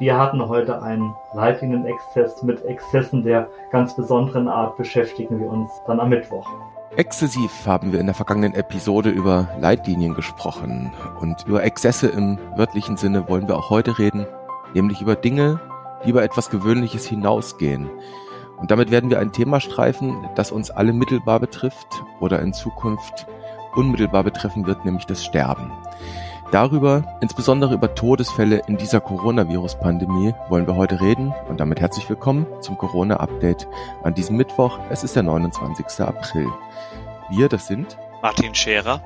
Wir hatten heute einen Leitlinienexzess mit Exzessen der ganz besonderen Art beschäftigen wir uns dann am Mittwoch. Exzessiv haben wir in der vergangenen Episode über Leitlinien gesprochen und über Exzesse im wörtlichen Sinne wollen wir auch heute reden, nämlich über Dinge, die über etwas Gewöhnliches hinausgehen. Und damit werden wir ein Thema streifen, das uns alle mittelbar betrifft oder in Zukunft unmittelbar betreffen wird, nämlich das Sterben. Darüber, insbesondere über Todesfälle in dieser Coronavirus-Pandemie, wollen wir heute reden und damit herzlich willkommen zum Corona-Update an diesem Mittwoch. Es ist der 29. April. Wir, das sind Martin Scherer,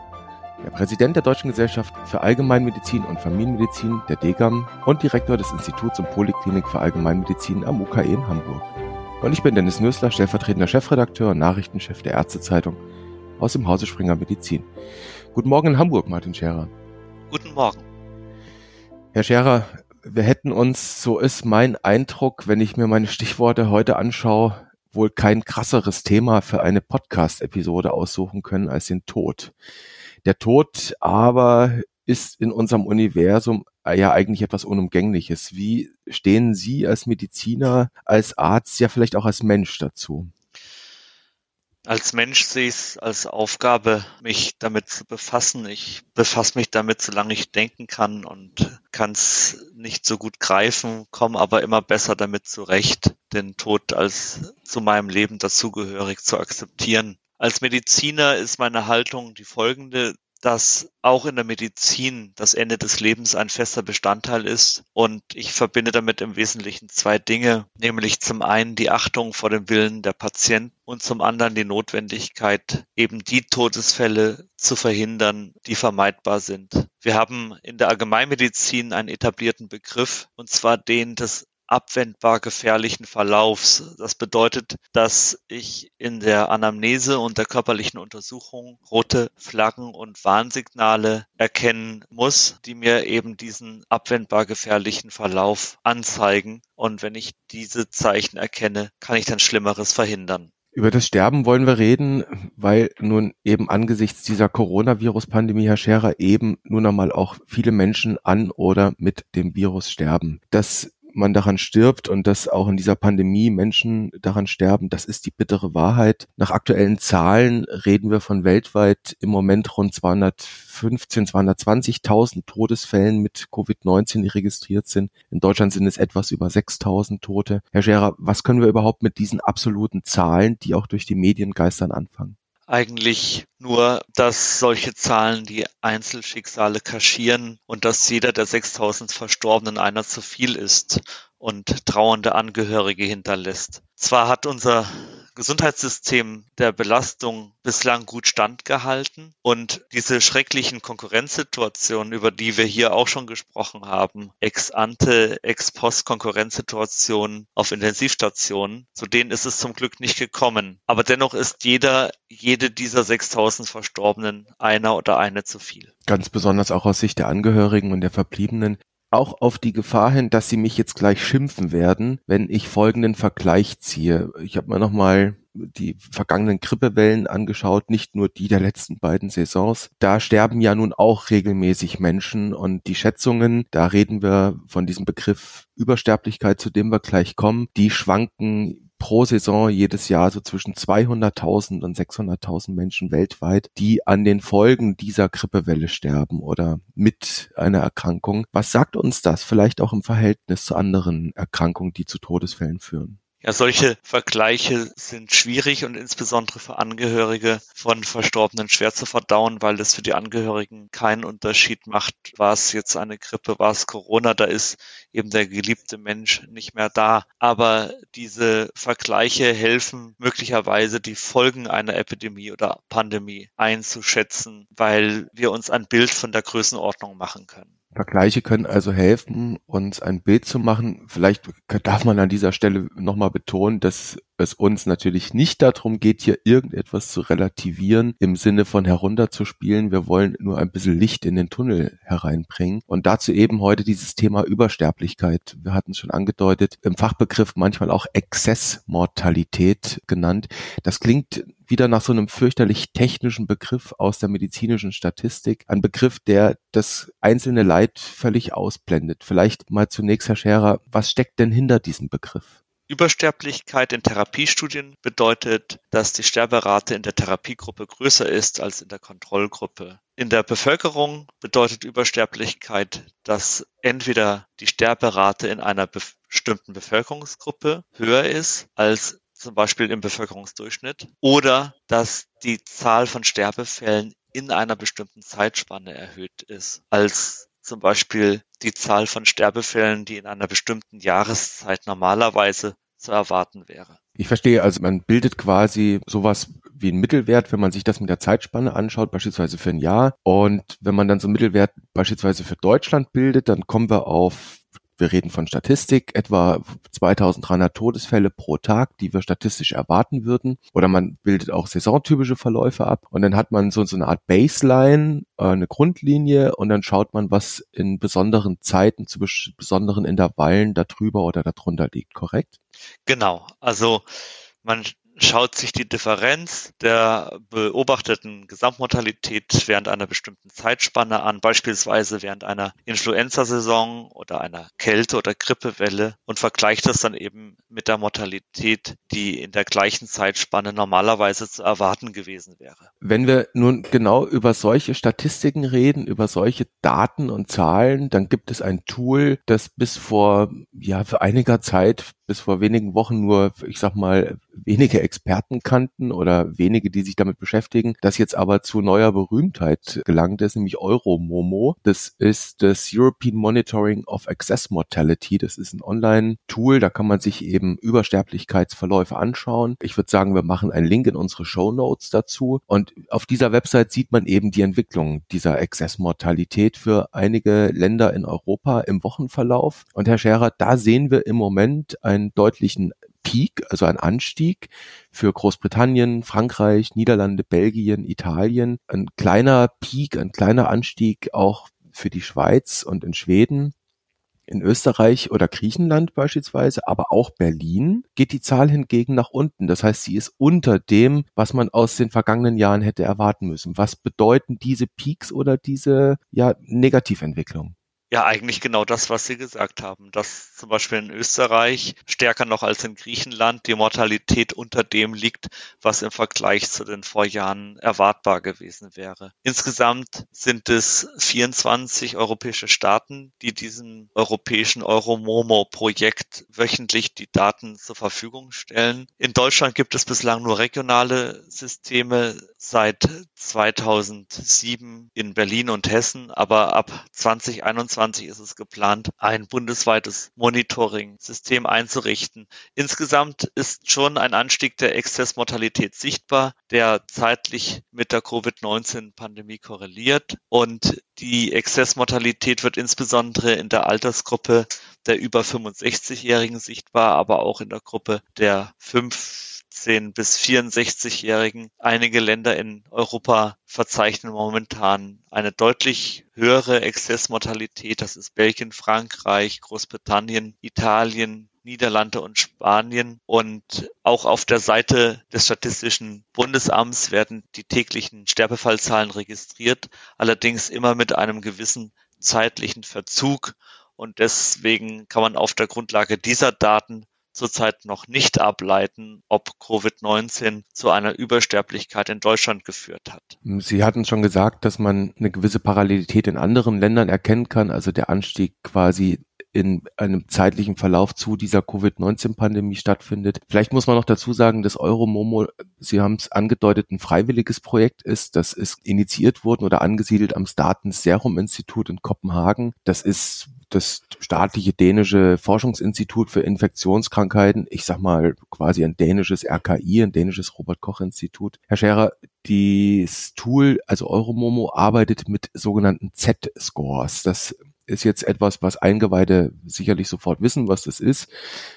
der Präsident der Deutschen Gesellschaft für Allgemeinmedizin und Familienmedizin, der DGAM und Direktor des Instituts und Poliklinik für Allgemeinmedizin am UKE in Hamburg. Und ich bin Dennis Nösler, stellvertretender Chefredakteur und Nachrichtenchef der Ärztezeitung aus dem Hause Springer Medizin. Guten Morgen in Hamburg, Martin Scherer. Guten Morgen. Herr Scherer, wir hätten uns, so ist mein Eindruck, wenn ich mir meine Stichworte heute anschaue, wohl kein krasseres Thema für eine Podcast-Episode aussuchen können als den Tod. Der Tod aber ist in unserem Universum ja eigentlich etwas Unumgängliches. Wie stehen Sie als Mediziner, als Arzt, ja vielleicht auch als Mensch dazu? Als Mensch sehe ich es als Aufgabe, mich damit zu befassen. Ich befasse mich damit, solange ich denken kann und kann es nicht so gut greifen, komme aber immer besser damit zurecht, den Tod als zu meinem Leben dazugehörig zu akzeptieren. Als Mediziner ist meine Haltung die folgende dass auch in der Medizin das Ende des Lebens ein fester Bestandteil ist. Und ich verbinde damit im Wesentlichen zwei Dinge, nämlich zum einen die Achtung vor dem Willen der Patienten und zum anderen die Notwendigkeit, eben die Todesfälle zu verhindern, die vermeidbar sind. Wir haben in der Allgemeinmedizin einen etablierten Begriff, und zwar den des abwendbar gefährlichen Verlaufs. Das bedeutet, dass ich in der Anamnese und der körperlichen Untersuchung rote Flaggen und Warnsignale erkennen muss, die mir eben diesen abwendbar gefährlichen Verlauf anzeigen. Und wenn ich diese Zeichen erkenne, kann ich dann Schlimmeres verhindern. Über das Sterben wollen wir reden, weil nun eben angesichts dieser Coronavirus-Pandemie, Herr Scherer, eben nun einmal auch viele Menschen an oder mit dem Virus sterben. Das man daran stirbt und dass auch in dieser Pandemie Menschen daran sterben, das ist die bittere Wahrheit. Nach aktuellen Zahlen reden wir von weltweit im Moment rund 215, 220.000 Todesfällen mit Covid-19, die registriert sind. In Deutschland sind es etwas über 6.000 Tote. Herr Scherer, was können wir überhaupt mit diesen absoluten Zahlen, die auch durch die Medien geistern, anfangen? Eigentlich nur, dass solche Zahlen die Einzelschicksale kaschieren und dass jeder der 6000 Verstorbenen einer zu viel ist und trauernde Angehörige hinterlässt. Zwar hat unser Gesundheitssystem der Belastung bislang gut standgehalten und diese schrecklichen Konkurrenzsituationen, über die wir hier auch schon gesprochen haben, ex ante, ex post Konkurrenzsituationen auf Intensivstationen, zu denen ist es zum Glück nicht gekommen. Aber dennoch ist jeder, jede dieser 6000 Verstorbenen einer oder eine zu viel. Ganz besonders auch aus Sicht der Angehörigen und der Verbliebenen auch auf die Gefahr hin, dass sie mich jetzt gleich schimpfen werden, wenn ich folgenden Vergleich ziehe. Ich habe mir nochmal die vergangenen Grippewellen angeschaut, nicht nur die der letzten beiden Saisons. Da sterben ja nun auch regelmäßig Menschen und die Schätzungen, da reden wir von diesem Begriff Übersterblichkeit, zu dem wir gleich kommen, die schwanken pro Saison jedes Jahr so zwischen 200.000 und 600.000 Menschen weltweit, die an den Folgen dieser Grippewelle sterben oder mit einer Erkrankung. Was sagt uns das vielleicht auch im Verhältnis zu anderen Erkrankungen, die zu Todesfällen führen? Ja, solche Vergleiche sind schwierig und insbesondere für Angehörige von Verstorbenen schwer zu verdauen, weil es für die Angehörigen keinen Unterschied macht, war es jetzt eine Grippe, war es Corona, da ist eben der geliebte Mensch nicht mehr da. Aber diese Vergleiche helfen möglicherweise die Folgen einer Epidemie oder Pandemie einzuschätzen, weil wir uns ein Bild von der Größenordnung machen können. Vergleiche können also helfen, uns ein Bild zu machen. Vielleicht darf man an dieser Stelle nochmal betonen, dass es uns natürlich nicht darum geht, hier irgendetwas zu relativieren im Sinne von herunterzuspielen. Wir wollen nur ein bisschen Licht in den Tunnel hereinbringen. Und dazu eben heute dieses Thema Übersterblichkeit. Wir hatten es schon angedeutet, im Fachbegriff manchmal auch Exzessmortalität genannt. Das klingt wieder nach so einem fürchterlich technischen Begriff aus der medizinischen Statistik. Ein Begriff, der das einzelne Leid völlig ausblendet. Vielleicht mal zunächst, Herr Scherer, was steckt denn hinter diesem Begriff? Übersterblichkeit in Therapiestudien bedeutet, dass die Sterberate in der Therapiegruppe größer ist als in der Kontrollgruppe. In der Bevölkerung bedeutet Übersterblichkeit, dass entweder die Sterberate in einer bestimmten Bevölkerungsgruppe höher ist als zum Beispiel im Bevölkerungsdurchschnitt, oder dass die Zahl von Sterbefällen in einer bestimmten Zeitspanne erhöht ist als zum Beispiel die Zahl von Sterbefällen, die in einer bestimmten Jahreszeit normalerweise zu erwarten wäre. Ich verstehe, also man bildet quasi sowas wie einen Mittelwert, wenn man sich das mit der Zeitspanne anschaut, beispielsweise für ein Jahr. Und wenn man dann so einen Mittelwert beispielsweise für Deutschland bildet, dann kommen wir auf wir reden von Statistik, etwa 2300 Todesfälle pro Tag, die wir statistisch erwarten würden. Oder man bildet auch saisontypische Verläufe ab. Und dann hat man so, so eine Art Baseline, äh, eine Grundlinie und dann schaut man, was in besonderen Zeiten zu besonderen Intervallen darüber oder darunter liegt, korrekt? Genau. Also man schaut sich die Differenz der beobachteten Gesamtmortalität während einer bestimmten Zeitspanne an, beispielsweise während einer Influenza-Saison oder einer Kälte- oder Grippewelle und vergleicht das dann eben mit der Mortalität, die in der gleichen Zeitspanne normalerweise zu erwarten gewesen wäre. Wenn wir nun genau über solche Statistiken reden, über solche Daten und Zahlen, dann gibt es ein Tool, das bis vor, ja, für einiger Zeit bis vor wenigen Wochen nur, ich sag mal, wenige Experten kannten oder wenige, die sich damit beschäftigen, das jetzt aber zu neuer Berühmtheit gelangt ist, nämlich Euromomo. Das ist das European Monitoring of Access Mortality. Das ist ein Online-Tool, da kann man sich eben Übersterblichkeitsverläufe anschauen. Ich würde sagen, wir machen einen Link in unsere Show Notes dazu. Und auf dieser Website sieht man eben die Entwicklung dieser Access-Mortalität für einige Länder in Europa im Wochenverlauf. Und Herr Scherer, da sehen wir im Moment einen deutlichen Peak, also einen Anstieg für Großbritannien, Frankreich, Niederlande, Belgien, Italien. Ein kleiner Peak, ein kleiner Anstieg auch für die Schweiz und in Schweden. In Österreich oder Griechenland beispielsweise, aber auch Berlin geht die Zahl hingegen nach unten. Das heißt, sie ist unter dem, was man aus den vergangenen Jahren hätte erwarten müssen. Was bedeuten diese Peaks oder diese ja, Negativentwicklung? Ja, eigentlich genau das, was Sie gesagt haben, dass zum Beispiel in Österreich stärker noch als in Griechenland die Mortalität unter dem liegt, was im Vergleich zu den Vorjahren erwartbar gewesen wäre. Insgesamt sind es 24 europäische Staaten, die diesem europäischen Euromomo-Projekt wöchentlich die Daten zur Verfügung stellen. In Deutschland gibt es bislang nur regionale Systeme seit 2007 in Berlin und Hessen, aber ab 2021 2020 ist es geplant, ein bundesweites Monitoring-System einzurichten. Insgesamt ist schon ein Anstieg der Exzessmortalität sichtbar, der zeitlich mit der Covid-19-Pandemie korreliert. Und die Exzessmortalität wird insbesondere in der Altersgruppe der über 65-Jährigen sichtbar, aber auch in der Gruppe der 5 18 bis 64-Jährigen. Einige Länder in Europa verzeichnen momentan eine deutlich höhere Exzessmortalität. Das ist Belgien, Frankreich, Großbritannien, Italien, Niederlande und Spanien. Und auch auf der Seite des Statistischen Bundesamts werden die täglichen Sterbefallzahlen registriert, allerdings immer mit einem gewissen zeitlichen Verzug. Und deswegen kann man auf der Grundlage dieser Daten zurzeit noch nicht ableiten, ob Covid-19 zu einer Übersterblichkeit in Deutschland geführt hat. Sie hatten schon gesagt, dass man eine gewisse Parallelität in anderen Ländern erkennen kann, also der Anstieg quasi in einem zeitlichen Verlauf zu dieser Covid-19-Pandemie stattfindet. Vielleicht muss man noch dazu sagen, dass Euromomo, Sie haben es angedeutet, ein freiwilliges Projekt ist. Das ist initiiert worden oder angesiedelt am Staten Serum Institut in Kopenhagen. Das ist das staatliche dänische Forschungsinstitut für Infektionskrankheiten, ich sag mal quasi ein dänisches RKI, ein dänisches Robert Koch Institut. Herr Scherer, das Tool, also Euromomo, arbeitet mit sogenannten Z-Scores. Das ist jetzt etwas, was Eingeweihte sicherlich sofort wissen, was das ist.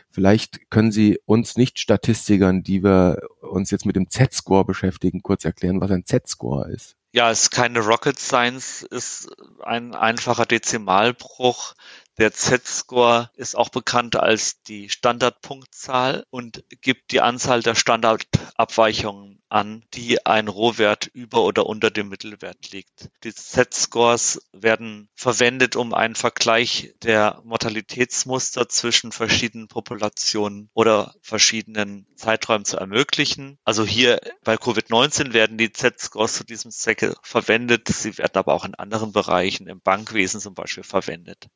Vielleicht können Sie uns Nicht-Statistikern, die wir uns jetzt mit dem Z-Score beschäftigen, kurz erklären, was ein Z-Score ist. Ja, es ist keine Rocket Science, ist ein einfacher Dezimalbruch. Der Z-Score ist auch bekannt als die Standardpunktzahl und gibt die Anzahl der Standardabweichungen an, die ein Rohwert über oder unter dem Mittelwert liegt. Die Z-Scores werden verwendet, um einen Vergleich der Mortalitätsmuster zwischen verschiedenen Populationen oder verschiedenen Zeiträumen zu ermöglichen. Also hier bei Covid-19 werden die Z-Scores zu diesem Zwecke verwendet. Sie werden aber auch in anderen Bereichen, im Bankwesen zum Beispiel, verwendet.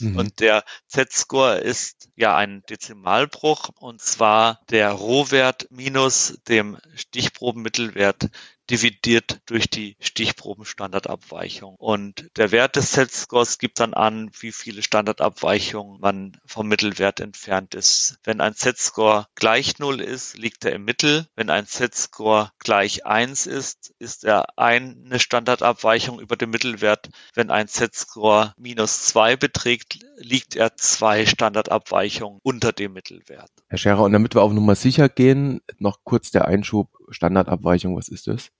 Mhm. Und der Z-Score ist ja ein Dezimalbruch und zwar der Rohwert minus dem Stichprobenmittelwert dividiert durch die Stichprobenstandardabweichung. Und der Wert des Z-Scores gibt dann an, wie viele Standardabweichungen man vom Mittelwert entfernt ist. Wenn ein Z-Score gleich Null ist, liegt er im Mittel. Wenn ein Z-Score gleich eins ist, ist er eine Standardabweichung über dem Mittelwert. Wenn ein Z-Score minus zwei beträgt, liegt er zwei Standardabweichungen unter dem Mittelwert. Herr Scherer, und damit wir auf Nummer sicher gehen, noch kurz der Einschub Standardabweichung, was ist das?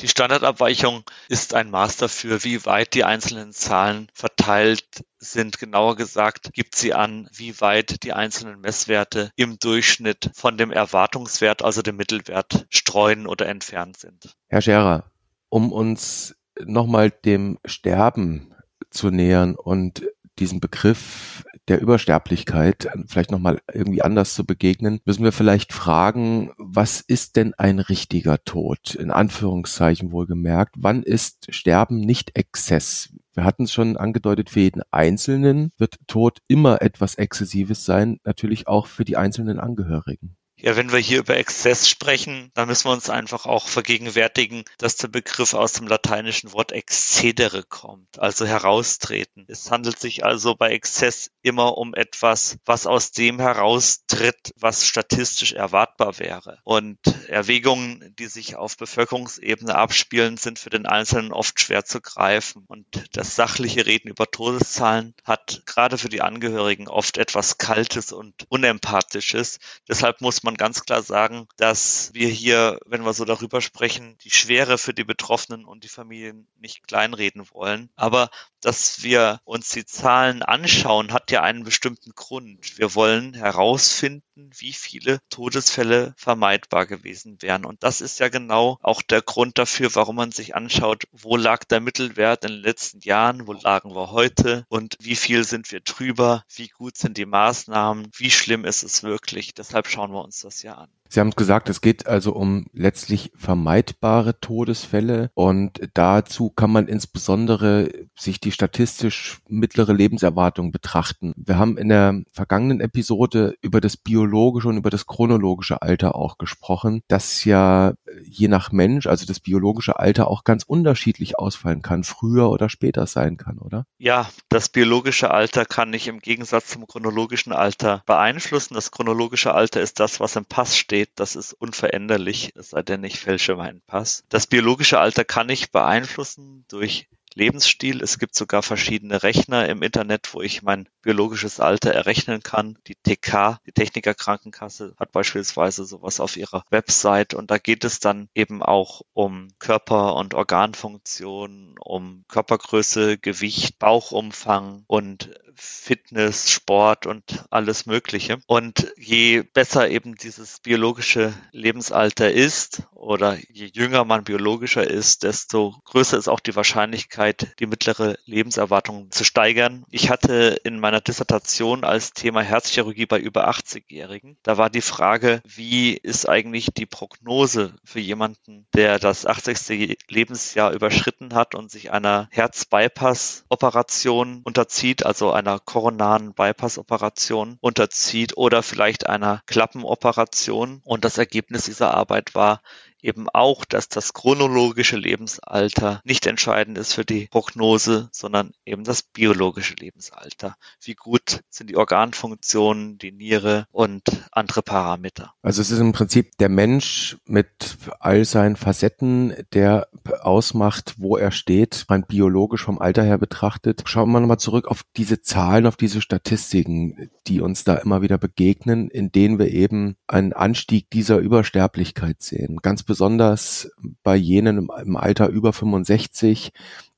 Die Standardabweichung ist ein Maß dafür, wie weit die einzelnen Zahlen verteilt sind. Genauer gesagt gibt sie an, wie weit die einzelnen Messwerte im Durchschnitt von dem Erwartungswert, also dem Mittelwert, streuen oder entfernt sind. Herr Scherer, um uns nochmal dem Sterben zu nähern und diesen Begriff der Übersterblichkeit vielleicht nochmal irgendwie anders zu begegnen, müssen wir vielleicht fragen, was ist denn ein richtiger Tod? In Anführungszeichen wohlgemerkt. Wann ist Sterben nicht Exzess? Wir hatten es schon angedeutet, für jeden Einzelnen wird Tod immer etwas Exzessives sein, natürlich auch für die einzelnen Angehörigen. Ja, wenn wir hier über Exzess sprechen, dann müssen wir uns einfach auch vergegenwärtigen, dass der Begriff aus dem lateinischen Wort excedere kommt, also heraustreten. Es handelt sich also bei Exzess immer um etwas, was aus dem heraustritt, was statistisch erwartbar wäre. Und Erwägungen, die sich auf Bevölkerungsebene abspielen, sind für den Einzelnen oft schwer zu greifen. Und das sachliche Reden über Todeszahlen hat gerade für die Angehörigen oft etwas Kaltes und Unempathisches. Deshalb muss man man ganz klar sagen, dass wir hier, wenn wir so darüber sprechen, die Schwere für die Betroffenen und die Familien nicht kleinreden wollen. Aber dass wir uns die Zahlen anschauen, hat ja einen bestimmten Grund. Wir wollen herausfinden, wie viele Todesfälle vermeidbar gewesen wären. Und das ist ja genau auch der Grund dafür, warum man sich anschaut, wo lag der Mittelwert in den letzten Jahren, wo lagen wir heute und wie viel sind wir drüber, wie gut sind die Maßnahmen, wie schlimm ist es wirklich. Deshalb schauen wir uns das ja an. Sie haben gesagt, es geht also um letztlich vermeidbare Todesfälle und dazu kann man insbesondere sich die statistisch mittlere Lebenserwartung betrachten. Wir haben in der vergangenen Episode über das biologische und über das chronologische Alter auch gesprochen, das ja je nach Mensch, also das biologische Alter auch ganz unterschiedlich ausfallen kann, früher oder später sein kann, oder? Ja, das biologische Alter kann ich im Gegensatz zum chronologischen Alter beeinflussen. Das chronologische Alter ist das, was im Pass steht steht, das ist unveränderlich, es sei denn, ich fälsche meinen Pass. Das biologische Alter kann ich beeinflussen durch Lebensstil. Es gibt sogar verschiedene Rechner im Internet, wo ich mein biologisches Alter errechnen kann. Die TK, die Techniker Krankenkasse, hat beispielsweise sowas auf ihrer Website und da geht es dann eben auch um Körper- und Organfunktion, um Körpergröße, Gewicht, Bauchumfang und Fitness, Sport und alles Mögliche. Und je besser eben dieses biologische Lebensalter ist oder je jünger man biologischer ist, desto größer ist auch die Wahrscheinlichkeit, die mittlere Lebenserwartung zu steigern. Ich hatte in meiner Dissertation als Thema Herzchirurgie bei über 80-Jährigen. Da war die Frage, wie ist eigentlich die Prognose für jemanden, der das 80. Lebensjahr überschritten hat und sich einer Herz-Bypass-Operation unterzieht, also einer koronaren Bypass-Operation unterzieht oder vielleicht einer Klappenoperation. Und das Ergebnis dieser Arbeit war, eben auch, dass das chronologische Lebensalter nicht entscheidend ist für die Prognose, sondern eben das biologische Lebensalter. Wie gut sind die Organfunktionen, die Niere und andere Parameter. Also es ist im Prinzip der Mensch mit all seinen Facetten, der ausmacht, wo er steht, rein biologisch vom Alter her betrachtet. Schauen wir nochmal zurück auf diese Zahlen, auf diese Statistiken, die uns da immer wieder begegnen, in denen wir eben einen Anstieg dieser Übersterblichkeit sehen. Ganz besonders bei jenen im Alter über 65,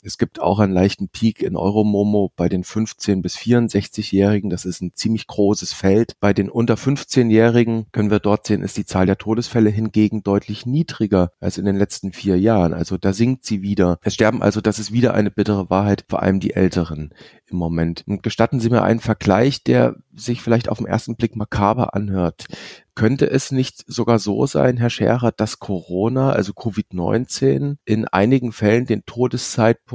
es gibt auch einen leichten Peak in Euromomo bei den 15 bis 64-Jährigen. Das ist ein ziemlich großes Feld. Bei den unter 15-Jährigen können wir dort sehen, ist die Zahl der Todesfälle hingegen deutlich niedriger als in den letzten vier Jahren. Also da sinkt sie wieder. Es sterben also, das ist wieder eine bittere Wahrheit, vor allem die Älteren im Moment. Und gestatten Sie mir einen Vergleich, der sich vielleicht auf den ersten Blick makaber anhört. Könnte es nicht sogar so sein, Herr Scherer, dass Corona, also Covid-19, in einigen Fällen den Todeszeitpunkt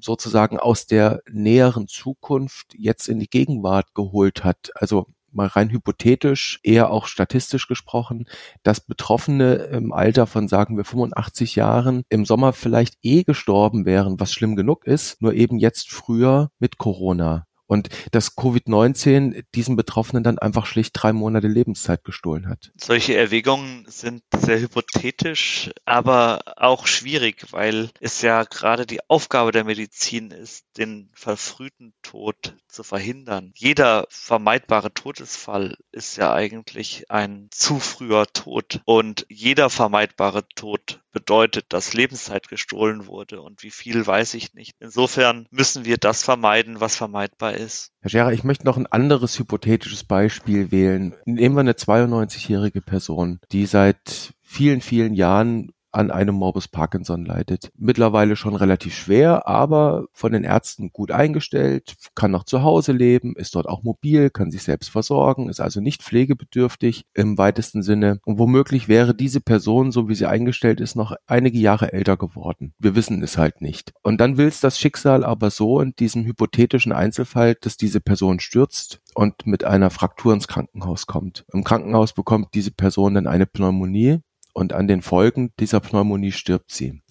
sozusagen aus der näheren Zukunft jetzt in die Gegenwart geholt hat? Also mal rein hypothetisch, eher auch statistisch gesprochen, dass Betroffene im Alter von, sagen wir, 85 Jahren im Sommer vielleicht eh gestorben wären, was schlimm genug ist, nur eben jetzt früher mit Corona. Und dass Covid-19 diesen Betroffenen dann einfach schlicht drei Monate Lebenszeit gestohlen hat. Solche Erwägungen sind sehr hypothetisch, aber auch schwierig, weil es ja gerade die Aufgabe der Medizin ist, den verfrühten Tod zu verhindern. Jeder vermeidbare Todesfall ist ja eigentlich ein zu früher Tod und jeder vermeidbare Tod bedeutet, dass Lebenszeit gestohlen wurde und wie viel weiß ich nicht. Insofern müssen wir das vermeiden, was vermeidbar ist. Herr Scherer, ich möchte noch ein anderes hypothetisches Beispiel wählen. Nehmen wir eine 92-jährige Person, die seit vielen, vielen Jahren an einem Morbus Parkinson leidet. Mittlerweile schon relativ schwer, aber von den Ärzten gut eingestellt, kann noch zu Hause leben, ist dort auch mobil, kann sich selbst versorgen, ist also nicht pflegebedürftig im weitesten Sinne. Und womöglich wäre diese Person, so wie sie eingestellt ist, noch einige Jahre älter geworden. Wir wissen es halt nicht. Und dann will es das Schicksal aber so in diesem hypothetischen Einzelfall, dass diese Person stürzt und mit einer Fraktur ins Krankenhaus kommt. Im Krankenhaus bekommt diese Person dann eine Pneumonie und an den Folgen dieser Pneumonie stirbt sie.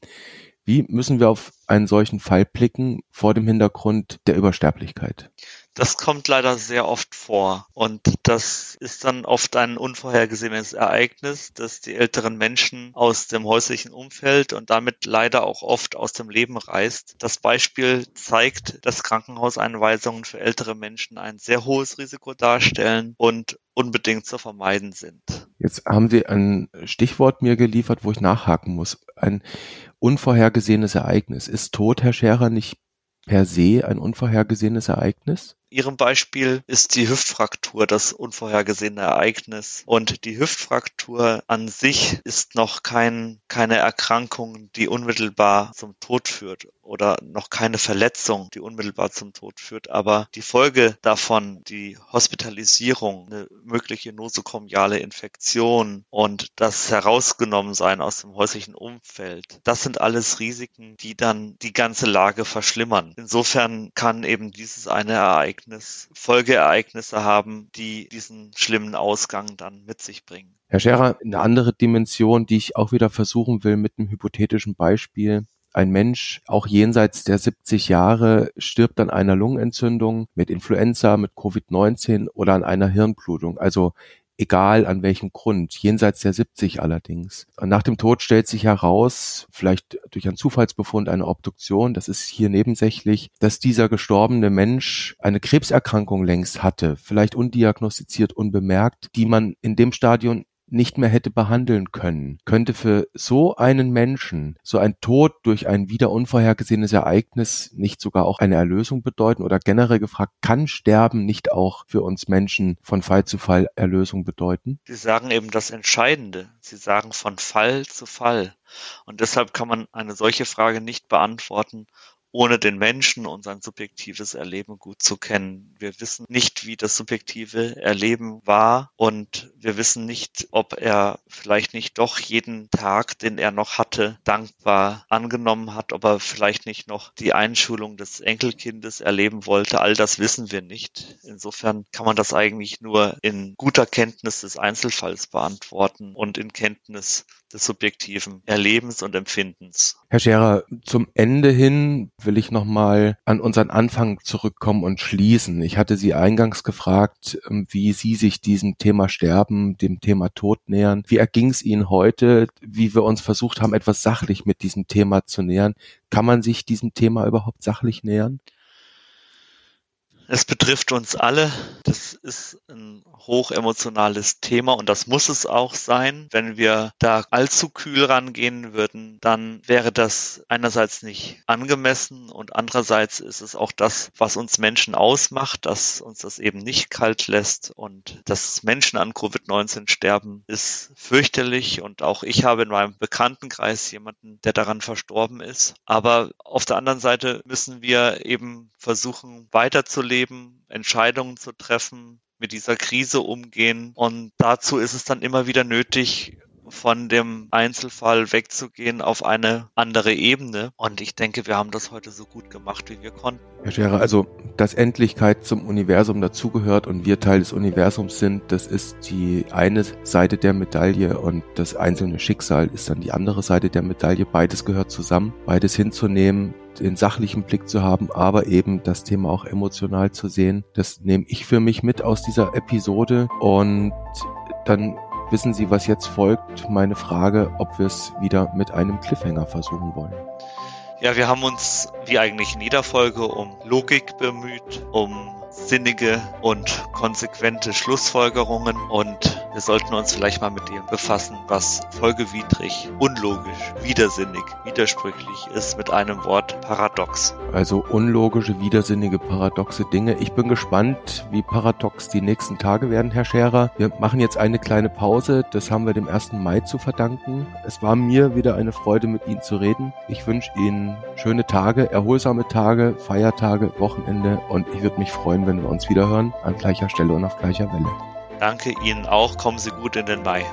Wie müssen wir auf einen solchen Fall blicken vor dem Hintergrund der Übersterblichkeit? Das kommt leider sehr oft vor. Und das ist dann oft ein unvorhergesehenes Ereignis, das die älteren Menschen aus dem häuslichen Umfeld und damit leider auch oft aus dem Leben reißt. Das Beispiel zeigt, dass Krankenhauseinweisungen für ältere Menschen ein sehr hohes Risiko darstellen und unbedingt zu vermeiden sind. Jetzt haben Sie ein Stichwort mir geliefert, wo ich nachhaken muss. Ein unvorhergesehenes Ereignis. Ist Tod, Herr Scherer, nicht per se ein unvorhergesehenes Ereignis? Ihrem Beispiel ist die Hüftfraktur das unvorhergesehene Ereignis. Und die Hüftfraktur an sich ist noch kein, keine Erkrankung, die unmittelbar zum Tod führt oder noch keine Verletzung, die unmittelbar zum Tod führt. Aber die Folge davon, die Hospitalisierung, eine mögliche nosokomiale Infektion und das Herausgenommensein aus dem häuslichen Umfeld, das sind alles Risiken, die dann die ganze Lage verschlimmern. Insofern kann eben dieses eine Ereignis Ereignis Folgeereignisse haben, die diesen schlimmen Ausgang dann mit sich bringen. Herr Scherer, eine andere Dimension, die ich auch wieder versuchen will mit einem hypothetischen Beispiel. Ein Mensch, auch jenseits der 70 Jahre, stirbt an einer Lungenentzündung mit Influenza, mit Covid-19 oder an einer Hirnblutung. Also egal an welchem Grund, jenseits der 70 allerdings. Nach dem Tod stellt sich heraus, vielleicht durch einen Zufallsbefund, eine Obduktion, das ist hier nebensächlich, dass dieser gestorbene Mensch eine Krebserkrankung längst hatte, vielleicht undiagnostiziert, unbemerkt, die man in dem Stadion nicht mehr hätte behandeln können, könnte für so einen Menschen so ein Tod durch ein wieder unvorhergesehenes Ereignis nicht sogar auch eine Erlösung bedeuten? Oder generell gefragt, kann Sterben nicht auch für uns Menschen von Fall zu Fall Erlösung bedeuten? Sie sagen eben das Entscheidende. Sie sagen von Fall zu Fall. Und deshalb kann man eine solche Frage nicht beantworten, ohne den Menschen und sein subjektives Erleben gut zu kennen. Wir wissen nicht, wie das subjektive Erleben war und wir wissen nicht, ob er vielleicht nicht doch jeden Tag, den er noch hatte, dankbar angenommen hat, ob er vielleicht nicht noch die Einschulung des Enkelkindes erleben wollte. All das wissen wir nicht. Insofern kann man das eigentlich nur in guter Kenntnis des Einzelfalls beantworten und in Kenntnis des subjektiven Erlebens und Empfindens. Herr Scherer, zum Ende hin will ich nochmal an unseren Anfang zurückkommen und schließen. Ich hatte Sie eingangs gefragt, ähm, wie Sie sich diesem Thema Sterben, dem Thema Tod nähern. Wie erging es Ihnen heute, wie wir uns versucht haben, etwas sachlich mit diesem Thema zu nähern? Kann man sich diesem Thema überhaupt sachlich nähern? Es betrifft uns alle. Das ist ein hochemotionales Thema und das muss es auch sein. Wenn wir da allzu kühl rangehen würden, dann wäre das einerseits nicht angemessen und andererseits ist es auch das, was uns Menschen ausmacht, dass uns das eben nicht kalt lässt und dass Menschen an Covid-19 sterben, ist fürchterlich und auch ich habe in meinem Bekanntenkreis jemanden, der daran verstorben ist. Aber auf der anderen Seite müssen wir eben versuchen, weiterzuleben leben, Entscheidungen zu treffen, mit dieser Krise umgehen. Und dazu ist es dann immer wieder nötig, von dem Einzelfall wegzugehen auf eine andere Ebene. Und ich denke, wir haben das heute so gut gemacht, wie wir konnten. Herr Scherer, also dass Endlichkeit zum Universum dazugehört und wir Teil des Universums sind, das ist die eine Seite der Medaille und das einzelne Schicksal ist dann die andere Seite der Medaille. Beides gehört zusammen, beides hinzunehmen, den sachlichen Blick zu haben, aber eben das Thema auch emotional zu sehen. Das nehme ich für mich mit aus dieser Episode und dann wissen Sie, was jetzt folgt. Meine Frage, ob wir es wieder mit einem Cliffhanger versuchen wollen. Ja, wir haben uns wie eigentlich in jeder Folge um Logik bemüht, um sinnige und konsequente Schlussfolgerungen und wir sollten uns vielleicht mal mit dem befassen, was folgewidrig, unlogisch, widersinnig, widersprüchlich ist mit einem Wort paradox. Also unlogische, widersinnige, paradoxe Dinge. Ich bin gespannt, wie paradox die nächsten Tage werden, Herr Scherer. Wir machen jetzt eine kleine Pause. Das haben wir dem 1. Mai zu verdanken. Es war mir wieder eine Freude, mit Ihnen zu reden. Ich wünsche Ihnen schöne Tage, erholsame Tage, Feiertage, Wochenende und ich würde mich freuen, wenn wir uns wieder hören an gleicher Stelle und auf gleicher Welle. Danke Ihnen auch. Kommen Sie gut in den Mai.